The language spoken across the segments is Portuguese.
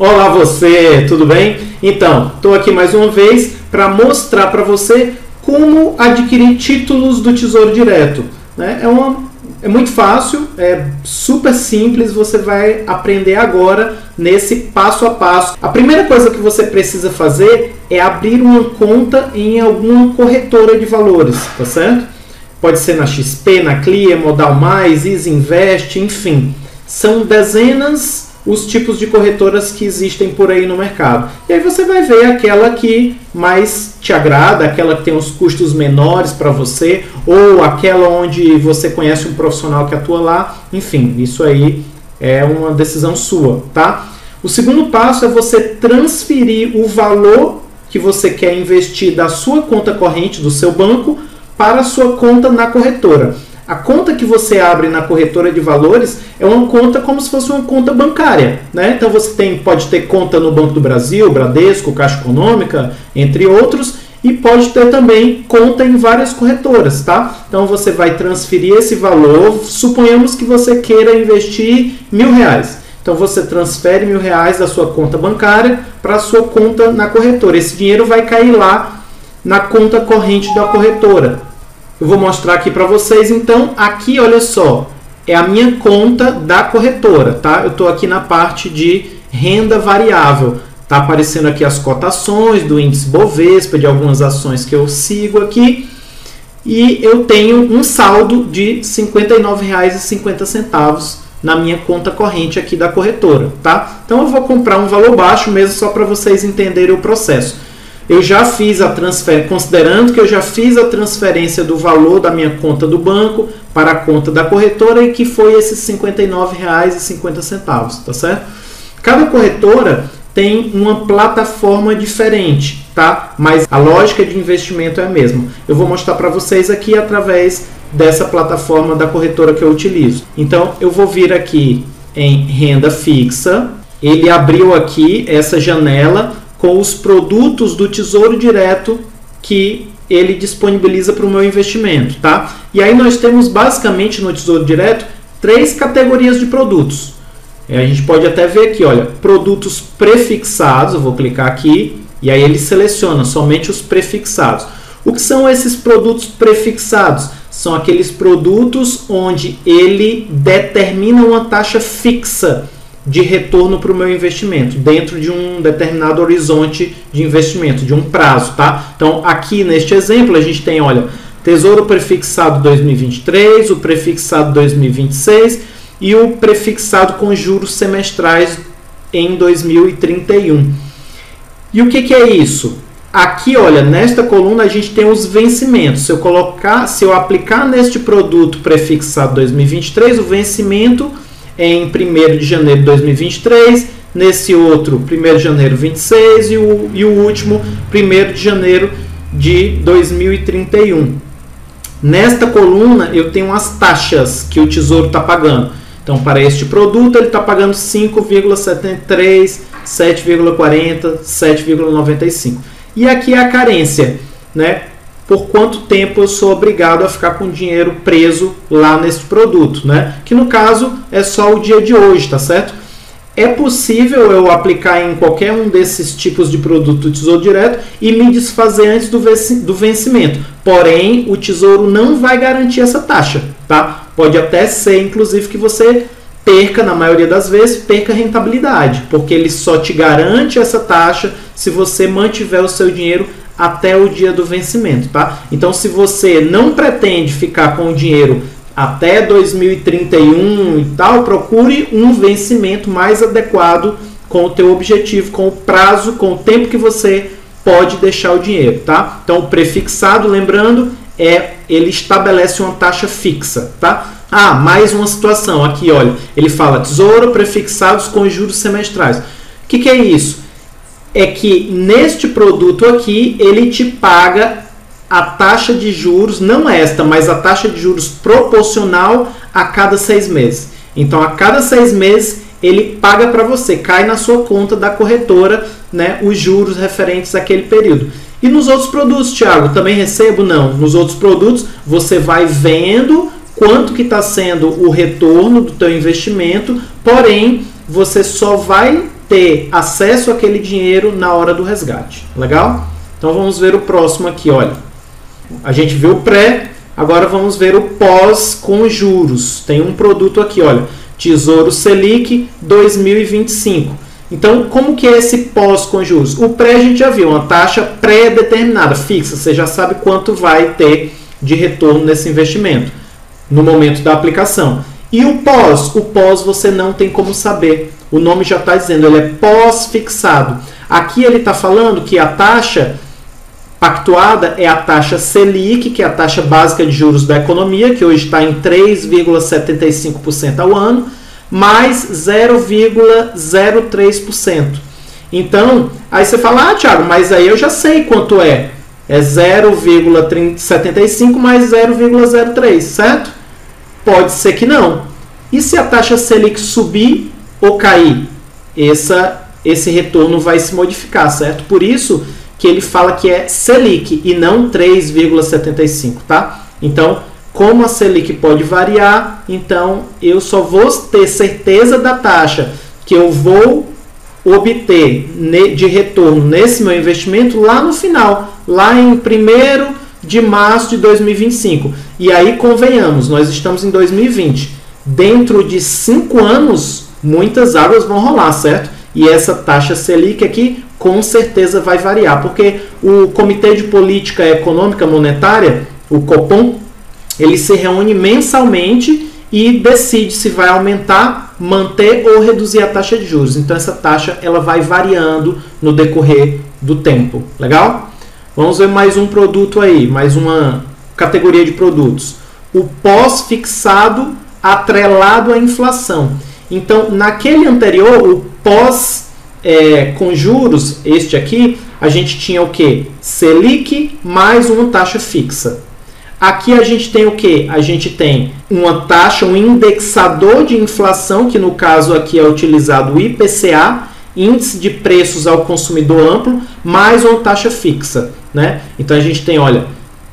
Olá você, tudo bem? Então, estou aqui mais uma vez para mostrar para você como adquirir títulos do Tesouro Direto. Né? É, uma, é muito fácil, é super simples, você vai aprender agora nesse passo a passo. A primeira coisa que você precisa fazer é abrir uma conta em alguma corretora de valores, tá certo? Pode ser na XP, na Clear, Modal Mais, Easy Invest, enfim. São dezenas os tipos de corretoras que existem por aí no mercado. E aí você vai ver aquela que mais te agrada, aquela que tem os custos menores para você, ou aquela onde você conhece um profissional que atua lá. Enfim, isso aí é uma decisão sua, tá? O segundo passo é você transferir o valor que você quer investir da sua conta corrente do seu banco para a sua conta na corretora. A conta que você abre na corretora de valores é uma conta como se fosse uma conta bancária. Né? Então você tem, pode ter conta no Banco do Brasil, Bradesco, Caixa Econômica, entre outros, e pode ter também conta em várias corretoras, tá? Então você vai transferir esse valor. Suponhamos que você queira investir mil reais. Então você transfere mil reais da sua conta bancária para a sua conta na corretora. Esse dinheiro vai cair lá na conta corrente da corretora. Eu vou mostrar aqui para vocês. Então, aqui, olha só, é a minha conta da corretora, tá? Eu estou aqui na parte de renda variável. Tá aparecendo aqui as cotações do índice Bovespa, de algumas ações que eu sigo aqui. E eu tenho um saldo de R$ 59,50 na minha conta corrente aqui da corretora, tá? Então eu vou comprar um valor baixo mesmo só para vocês entenderem o processo eu já fiz a transferência, considerando que eu já fiz a transferência do valor da minha conta do banco para a conta da corretora e que foi esses R$ 59,50, tá certo? Cada corretora tem uma plataforma diferente, tá? Mas a lógica de investimento é a mesma. Eu vou mostrar para vocês aqui através dessa plataforma da corretora que eu utilizo. Então, eu vou vir aqui em renda fixa. Ele abriu aqui essa janela com os produtos do Tesouro Direto que ele disponibiliza para o meu investimento, tá? E aí nós temos basicamente no Tesouro Direto três categorias de produtos. A gente pode até ver aqui, olha, produtos prefixados, eu vou clicar aqui e aí ele seleciona somente os prefixados. O que são esses produtos prefixados? São aqueles produtos onde ele determina uma taxa fixa de retorno para o meu investimento, dentro de um determinado horizonte de investimento, de um prazo, tá? Então, aqui neste exemplo, a gente tem, olha, Tesouro prefixado 2023, o prefixado 2026 e o prefixado com juros semestrais em 2031. E o que, que é isso? Aqui, olha, nesta coluna a gente tem os vencimentos. Se eu colocar, se eu aplicar neste produto prefixado 2023, o vencimento em 1 de janeiro de 2023, nesse outro 1 de janeiro 26 e o, e o último 1 de janeiro de 2031. Nesta coluna eu tenho as taxas que o Tesouro está pagando. Então, para este produto, ele está pagando 5,73, 7,40, 7,95. E aqui é a carência, né? Por quanto tempo eu sou obrigado a ficar com dinheiro preso lá nesse produto, né? Que no caso é só o dia de hoje, tá certo? É possível eu aplicar em qualquer um desses tipos de produto do Tesouro Direto e me desfazer antes do vencimento. Porém, o Tesouro não vai garantir essa taxa, tá? Pode até ser, inclusive, que você perca, na maioria das vezes, perca rentabilidade, porque ele só te garante essa taxa se você mantiver o seu dinheiro até o dia do vencimento, tá? Então, se você não pretende ficar com o dinheiro até 2031 e tal, procure um vencimento mais adequado com o teu objetivo, com o prazo, com o tempo que você pode deixar o dinheiro, tá? Então, prefixado, lembrando, é ele estabelece uma taxa fixa, tá? Ah, mais uma situação aqui, olha, ele fala tesouro prefixados com juros semestrais. O que, que é isso? É que neste produto aqui ele te paga a taxa de juros, não esta, mas a taxa de juros proporcional a cada seis meses. Então, a cada seis meses ele paga para você, cai na sua conta da corretora, né, os juros referentes àquele período. E nos outros produtos, Thiago, também recebo? Não. Nos outros produtos você vai vendo quanto que está sendo o retorno do teu investimento, porém você só vai ter acesso àquele dinheiro na hora do resgate. Legal? Então vamos ver o próximo aqui, olha. A gente viu o pré, agora vamos ver o pós com juros. Tem um produto aqui, olha, Tesouro Selic 2025. Então, como que é esse pós com juros? O pré a gente já viu, uma taxa pré-determinada, fixa, você já sabe quanto vai ter de retorno nesse investimento no momento da aplicação. E o pós? O pós você não tem como saber. O nome já está dizendo, ele é pós-fixado. Aqui ele está falando que a taxa pactuada é a taxa Selic, que é a taxa básica de juros da economia, que hoje está em 3,75% ao ano, mais 0,03%. Então, aí você fala, ah, Thiago, mas aí eu já sei quanto é. É 0,75 mais 0,03, certo? Pode ser que não. E se a taxa Selic subir ou cair? Essa, esse retorno vai se modificar, certo? Por isso que ele fala que é Selic e não 3,75, tá? Então, como a Selic pode variar, então eu só vou ter certeza da taxa que eu vou obter de retorno nesse meu investimento lá no final, lá em 1 de março de 2025. E aí, convenhamos, nós estamos em 2020. Dentro de 5 anos, muitas águas vão rolar, certo? E essa taxa Selic aqui com certeza vai variar, porque o Comitê de Política Econômica Monetária, o COPOM, ele se reúne mensalmente e decide se vai aumentar, manter ou reduzir a taxa de juros. Então essa taxa ela vai variando no decorrer do tempo. Legal? Vamos ver mais um produto aí, mais uma categoria de produtos. O pós-fixado atrelado à inflação. Então, naquele anterior, o pós é, com juros, este aqui, a gente tinha o que? Selic mais uma taxa fixa. Aqui a gente tem o que? A gente tem uma taxa, um indexador de inflação, que no caso aqui é utilizado o IPCA, Índice de Preços ao Consumidor Amplo, mais uma taxa fixa. Né? Então a gente tem, olha,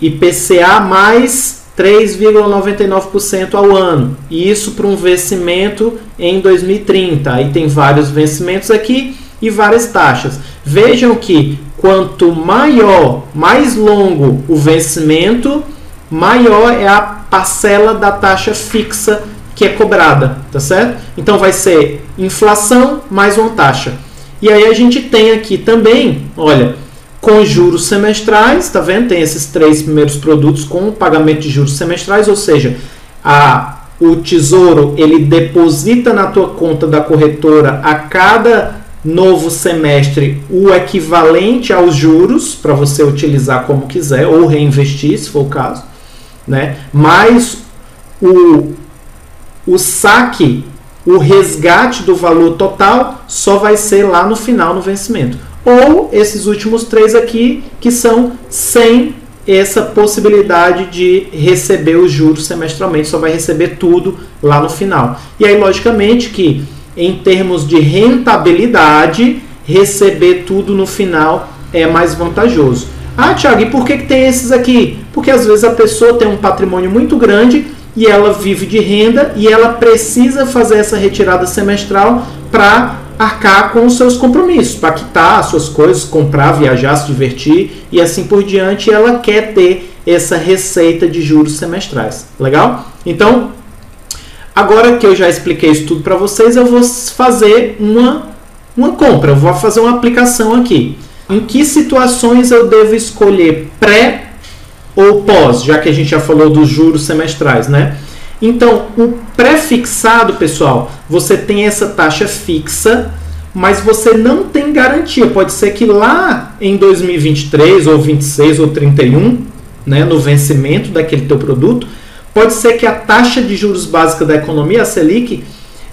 IPCA mais 3,99% ao ano. E isso para um vencimento em 2030. Aí tem vários vencimentos aqui e várias taxas. Vejam que quanto maior, mais longo o vencimento, maior é a parcela da taxa fixa que é cobrada, tá certo? Então vai ser inflação mais uma taxa. E aí a gente tem aqui também, olha, com juros semestrais, tá vendo? Tem esses três primeiros produtos com pagamento de juros semestrais, ou seja, a, o tesouro ele deposita na tua conta da corretora a cada novo semestre o equivalente aos juros para você utilizar como quiser ou reinvestir, se for o caso né? Mas o, o saque, o resgate do valor total só vai ser lá no final, no vencimento. Ou esses últimos três aqui, que são sem essa possibilidade de receber os juros semestralmente, só vai receber tudo lá no final. E aí, logicamente, que em termos de rentabilidade, receber tudo no final é mais vantajoso. Ah, Thiago, e por que, que tem esses aqui? Porque às vezes a pessoa tem um patrimônio muito grande e ela vive de renda e ela precisa fazer essa retirada semestral para arcar com os seus compromissos, para quitar as suas coisas, comprar, viajar, se divertir e assim por diante. Ela quer ter essa receita de juros semestrais. Legal? Então, agora que eu já expliquei isso tudo para vocês, eu vou fazer uma, uma compra, eu vou fazer uma aplicação aqui. Em que situações eu devo escolher pré ou pós, já que a gente já falou dos juros semestrais, né? Então, o pré-fixado, pessoal, você tem essa taxa fixa, mas você não tem garantia. Pode ser que lá em 2023 ou 26 ou 31, né, no vencimento daquele teu produto, pode ser que a taxa de juros básica da economia, a Selic,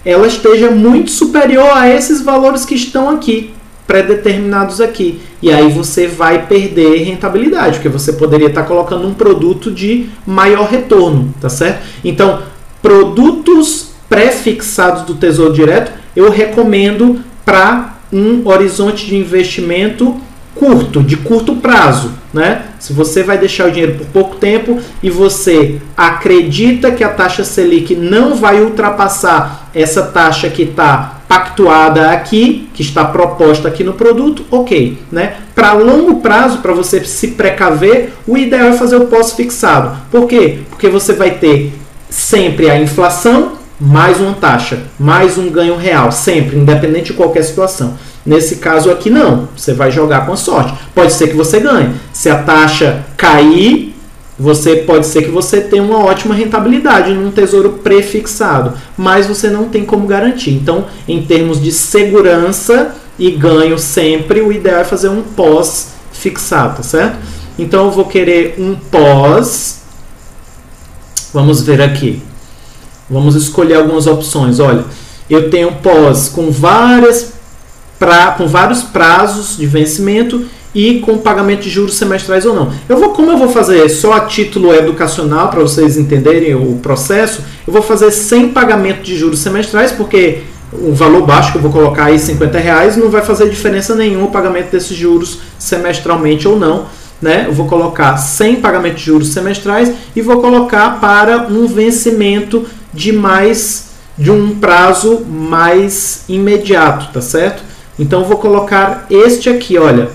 ela esteja muito superior a esses valores que estão aqui pré-determinados aqui. E aí você vai perder rentabilidade, porque você poderia estar colocando um produto de maior retorno, tá certo? Então, produtos pré-fixados do Tesouro Direto, eu recomendo para um horizonte de investimento curto, de curto prazo, né? Se você vai deixar o dinheiro por pouco tempo e você acredita que a taxa Selic não vai ultrapassar essa taxa que está pactuada aqui, que está proposta aqui no produto, ok. Né? Para longo prazo, para você se precaver, o ideal é fazer o pós-fixado. Por quê? Porque você vai ter sempre a inflação mais uma taxa, mais um ganho real, sempre, independente de qualquer situação. Nesse caso aqui, não. Você vai jogar com a sorte. Pode ser que você ganhe. Se a taxa cair, você pode ser que você tenha uma ótima rentabilidade num tesouro prefixado, mas você não tem como garantir. Então, em termos de segurança e ganho sempre, o ideal é fazer um pós fixado, certo? Então eu vou querer um pós. Vamos ver aqui. Vamos escolher algumas opções. Olha, eu tenho pós com várias pra, com vários prazos de vencimento e com pagamento de juros semestrais ou não. Eu vou, como eu vou fazer só a título educacional para vocês entenderem o processo, eu vou fazer sem pagamento de juros semestrais, porque o valor baixo que eu vou colocar aí 50 reais não vai fazer diferença nenhuma o pagamento desses juros semestralmente ou não. Né? Eu vou colocar sem pagamento de juros semestrais e vou colocar para um vencimento de mais de um prazo mais imediato, tá certo? Então vou colocar este aqui, olha,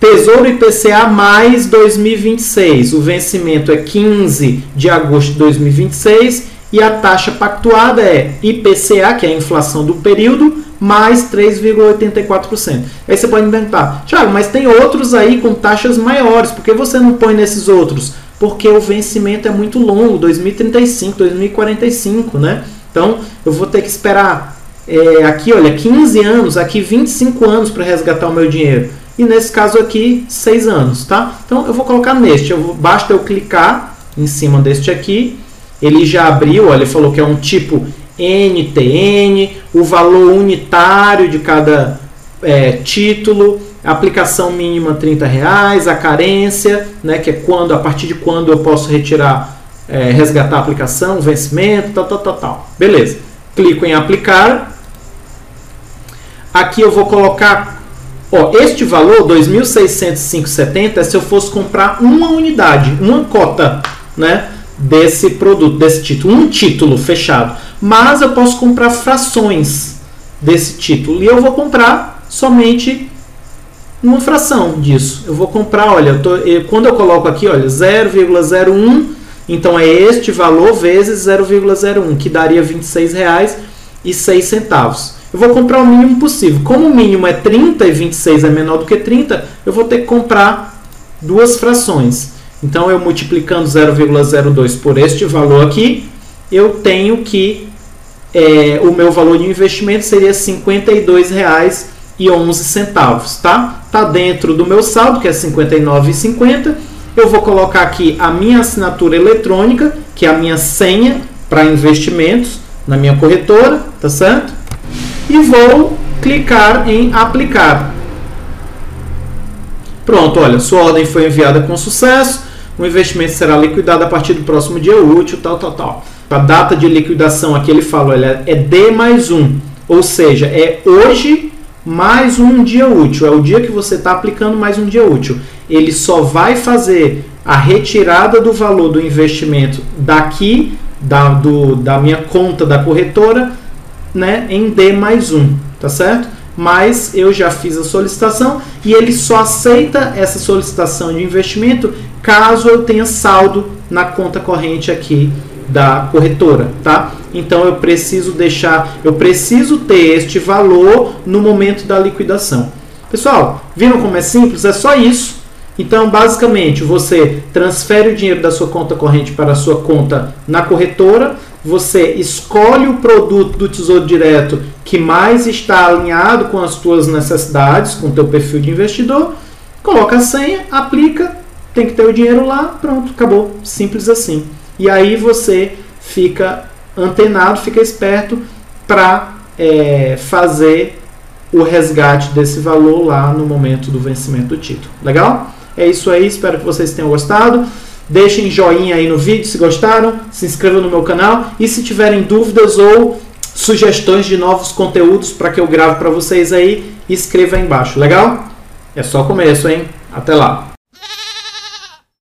Tesouro IPCA mais 2026. O vencimento é 15 de agosto de 2026 e a taxa pactuada é IPCA, que é a inflação do período, mais 3,84%. Aí você pode perguntar, Thiago, mas tem outros aí com taxas maiores, por que você não põe nesses outros? Porque o vencimento é muito longo, 2035, 2045, né? Então eu vou ter que esperar é, aqui, olha, 15 anos, aqui 25 anos para resgatar o meu dinheiro e nesse caso aqui 6 anos, tá? Então eu vou colocar neste, eu vou, basta eu clicar em cima deste aqui, ele já abriu, olha, ele falou que é um tipo NTN, o valor unitário de cada é, título, aplicação mínima 30 reais, a carência, né, que é quando, a partir de quando eu posso retirar, é, resgatar a aplicação, vencimento, tal, tal, tal, tal. Beleza. Clico em aplicar. Aqui eu vou colocar Ó, este valor, 2.605,70, é se eu fosse comprar uma unidade, uma cota, né, desse produto, desse título, um título fechado. Mas eu posso comprar frações desse título e eu vou comprar somente uma fração disso. Eu vou comprar, olha, eu tô, eu, quando eu coloco aqui, olha, 0,01, então é este valor vezes 0,01, que daria R$ 26,06 eu vou comprar o mínimo possível. Como o mínimo é 30 e 26 é menor do que 30, eu vou ter que comprar duas frações. Então, eu multiplicando 0,02 por este valor aqui, eu tenho que é, o meu valor de investimento seria R$ 52,11, tá? Tá dentro do meu saldo, que é R$ 59,50. Eu vou colocar aqui a minha assinatura eletrônica, que é a minha senha para investimentos na minha corretora, tá certo? E vou clicar em aplicar. Pronto, olha, sua ordem foi enviada com sucesso, o investimento será liquidado a partir do próximo dia útil, tal, tal, tal. A data de liquidação aqui ele fala, olha, é D mais um, ou seja, é hoje mais um dia útil, é o dia que você está aplicando mais um dia útil. Ele só vai fazer a retirada do valor do investimento daqui, da, do, da minha conta da corretora, né, em D mais um, tá certo? Mas eu já fiz a solicitação e ele só aceita essa solicitação de investimento caso eu tenha saldo na conta corrente aqui da corretora, tá? Então eu preciso deixar, eu preciso ter este valor no momento da liquidação. Pessoal, viram como é simples? É só isso. Então, basicamente, você transfere o dinheiro da sua conta corrente para a sua conta na corretora, você escolhe o produto do Tesouro Direto que mais está alinhado com as suas necessidades, com o teu perfil de investidor, coloca a senha, aplica, tem que ter o dinheiro lá, pronto, acabou, simples assim. E aí você fica antenado, fica esperto para é, fazer o resgate desse valor lá no momento do vencimento do título. Legal? É isso aí, espero que vocês tenham gostado. Deixem joinha aí no vídeo se gostaram, se inscrevam no meu canal e se tiverem dúvidas ou sugestões de novos conteúdos para que eu grave para vocês aí, escreva aí embaixo, legal? É só começo, hein? Até lá!